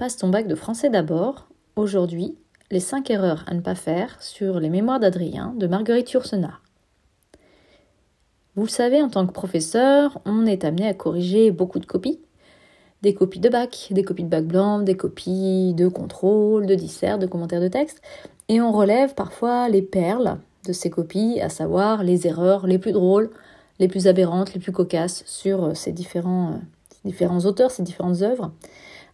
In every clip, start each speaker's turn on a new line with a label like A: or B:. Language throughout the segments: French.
A: Passe ton bac de français d'abord. Aujourd'hui, les 5 erreurs à ne pas faire sur les mémoires d'Adrien de Marguerite Yourcenar. Vous le savez, en tant que professeur, on est amené à corriger beaucoup de copies. Des copies de bac, des copies de bac blanc, des copies de contrôle, de dissert, de commentaires de texte. Et on relève parfois les perles de ces copies, à savoir les erreurs les plus drôles, les plus aberrantes, les plus cocasses sur ces différents, différents auteurs, ces différentes œuvres.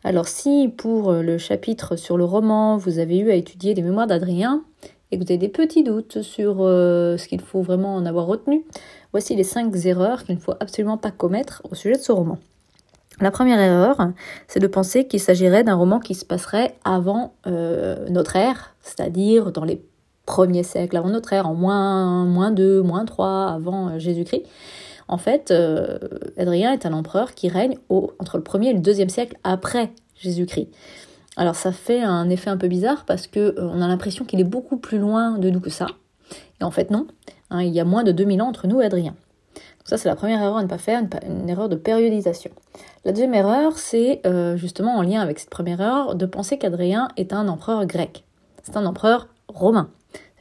A: Alors si pour euh, le chapitre sur le roman, vous avez eu à étudier les mémoires d'Adrien et que vous avez des petits doutes sur euh, ce qu'il faut vraiment en avoir retenu, voici les cinq erreurs qu'il ne faut absolument pas commettre au sujet de ce roman. La première erreur, c'est de penser qu'il s'agirait d'un roman qui se passerait avant euh, notre ère, c'est-à-dire dans les premiers siècles avant notre ère, en moins, moins 2, moins 3 avant Jésus-Christ. En fait, euh, Adrien est un empereur qui règne entre le 1er et le 2e siècle après Jésus-Christ. Alors ça fait un effet un peu bizarre parce que euh, on a l'impression qu'il est beaucoup plus loin de nous que ça. Et en fait non, hein, il y a moins de 2000 ans entre nous et Adrien. Donc ça c'est la première erreur à ne pas faire, une, erreur de périodisation. La deuxième erreur, c'est euh, justement en lien avec cette première erreur de penser qu'Adrien est un empereur grec. C'est un empereur romain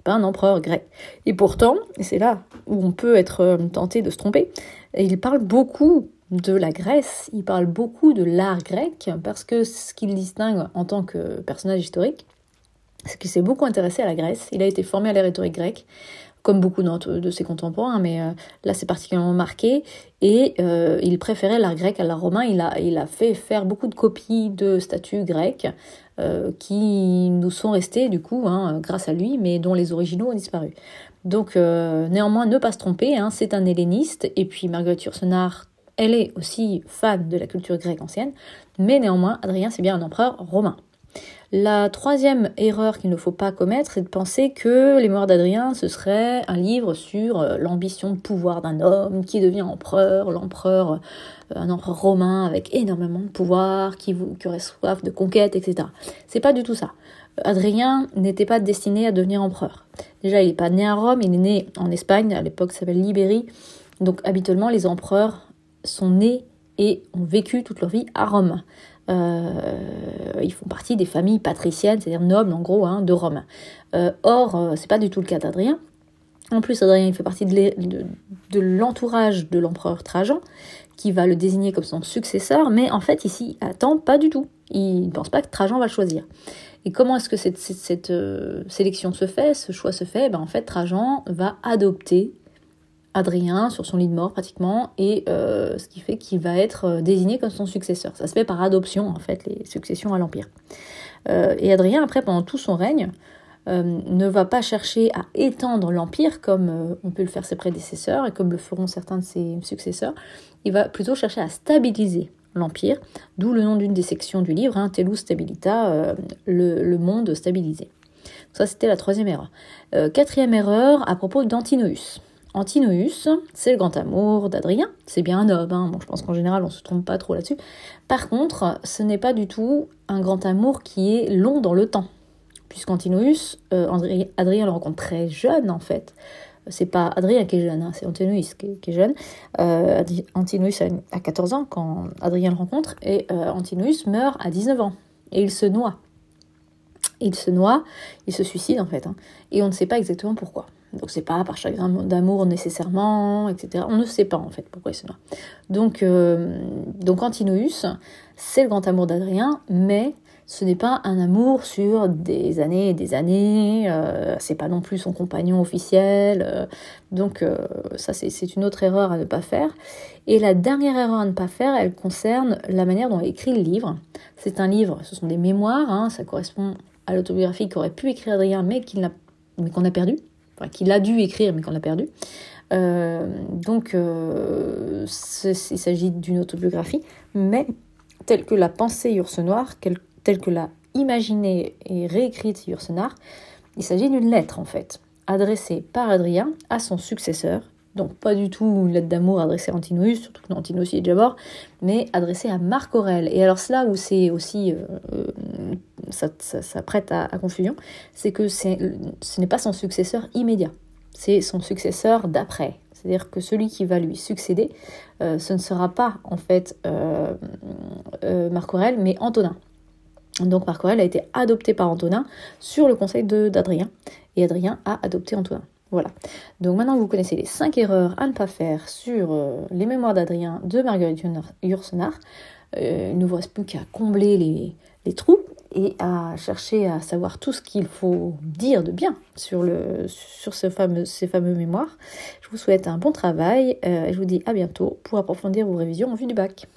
A: un empereur grec. Et pourtant, et c'est là où on peut être euh, tenté de se tromper, il parle beaucoup de la Grèce, il parle beaucoup de l'art grec, parce que ce qu'il distingue en tant que personnage historique, c'est qu'il s'est beaucoup intéressé à la Grèce, il a été formé à la rhétorique grecque, comme beaucoup de ses contemporains, mais euh, là c'est particulièrement marqué, et euh, il préférait l'art grec à l'art romain, il a, fait faire beaucoup de copies de statues grecques, euh, qui nous sont restés du coup hein, grâce à lui, mais dont les originaux ont disparu. Donc néanmoins, ne pas se tromper, hein, c'est un helléniste, et puis Marguerite Yourcenar, elle est aussi fan de la culture grecque ancienne, mais néanmoins, Adrien c'est bien un empereur romain. La troisième erreur qu'il ne faut pas commettre, c'est de penser que Les Morts d'Adrien, ce serait un livre sur euh, l'ambition de pouvoir d'un homme qui devient empereur, l'empereur, euh, un empereur romain avec énormément de pouvoir, qui, qui aurait soif de conquête, etc. C'est pas du tout ça. Adrien n'était pas destiné à devenir empereur. Déjà, il n'est pas né à Rome, il est né en Espagne, à l'époque ça s'appelle Libérie. Donc habituellement, les empereurs sont nés et ont vécu toute leur vie à Rome. Euh, ils font partie des familles patriciennes, c'est-à-dire nobles en gros, hein, de Rome. Euh, or, euh, c'est pas du tout le cas d'Adrien. En plus, Adrien il fait partie de l'entourage de l'empereur Trajan, qui va le désigner comme son successeur, mais en fait, ici, attend pas du tout. Il ne pense pas que Trajan va le choisir. Et comment est-ce que cette, sélection se fait, ce choix se fait? Ben, En fait, Trajan va adopter Adrien sur son lit de mort pratiquement, et euh, ce qui fait qu'il va être euh, désigné comme son successeur. Ça se fait par adoption en fait, les successions à l'Empire. Euh, et Adrien, après, pendant tout son règne, ne va pas chercher à étendre l'Empire comme on peut le faire ses prédécesseurs et comme le feront certains de ses successeurs. Il va plutôt chercher à stabiliser l'Empire, d'où le nom d'une des sections du livre, hein, Telus Stabilita, le, monde stabilisé. Ça, c'était la troisième erreur. quatrième erreur à propos d'Antinoüs. Antinoüs, c'est le grand amour d'Adrien. C'est bien un homme, hein. je pense qu'en général on se trompe pas trop là-dessus. Par contre, ce n'est pas du tout un grand amour qui est long dans le temps. Puisqu'Antinoüs, euh, Adrien le rencontre très jeune en fait. C'est pas Adrien qui est jeune, hein, c'est Antinoüs qui, est jeune. Euh, Antinoüs a, 14 ans quand Adrien le rencontre et euh, Antinoüs meurt à 19 ans et il se noie. Il se noie, il se suicide en fait, hein. et on ne sait pas exactement pourquoi. Donc c'est pas par chagrin d'amour nécessairement, etc. On ne sait pas en fait pourquoi il se noie. Donc, euh, donc Antinoüs, c'est le grand amour d'Adrien, mais ce n'est pas un amour sur des années et des années, euh, c'est pas non plus son compagnon officiel, euh, donc euh, ça c'est une autre erreur à ne pas faire. Et la dernière erreur à ne pas faire, elle concerne la manière dont il écrit le livre. C'est un livre, ce sont des mémoires, hein, ça correspond à l'autobiographie qu'aurait pu écrire Adrien mais qu'on a perdu qu'il a dû écrire mais qu'on a perdu. Euh, donc, euh, il s'agit d'une autobiographie, mais telle que l'a pensée Yourcenar, telle que l'a imaginée et réécrite Yourcenar, il s'agit d'une lettre en fait, adressée par Adrien à son successeur. Donc pas du tout une lettre d'amour adressée à Antinous, surtout que Antinous est déjà mort, mais adressée à Marc Aurèle. Et alors c'est là où c'est aussi euh, ça, prête à, confusion, c'est que ce n'est pas son successeur immédiat, c'est son successeur d'après. C'est-à-dire que celui qui va lui succéder, euh, ce ne sera pas en fait euh, euh, Marc Aurèle, mais Antonin. Donc Marc Aurèle a été adopté par Antonin sur le conseil d'Adrien. Et Adrien a adopté Antonin. Voilà. Donc maintenant vous connaissez les 5 erreurs à ne pas faire sur euh, les mémoires d'Adrien de Marguerite Yourcenar. Euh, il ne vous reste plus qu'à combler les, trous et à chercher à savoir tout ce qu'il faut dire de bien sur, ces fameux mémoires. Je vous souhaite un bon travail euh, et je vous dis à bientôt pour approfondir vos révisions en vue du bac.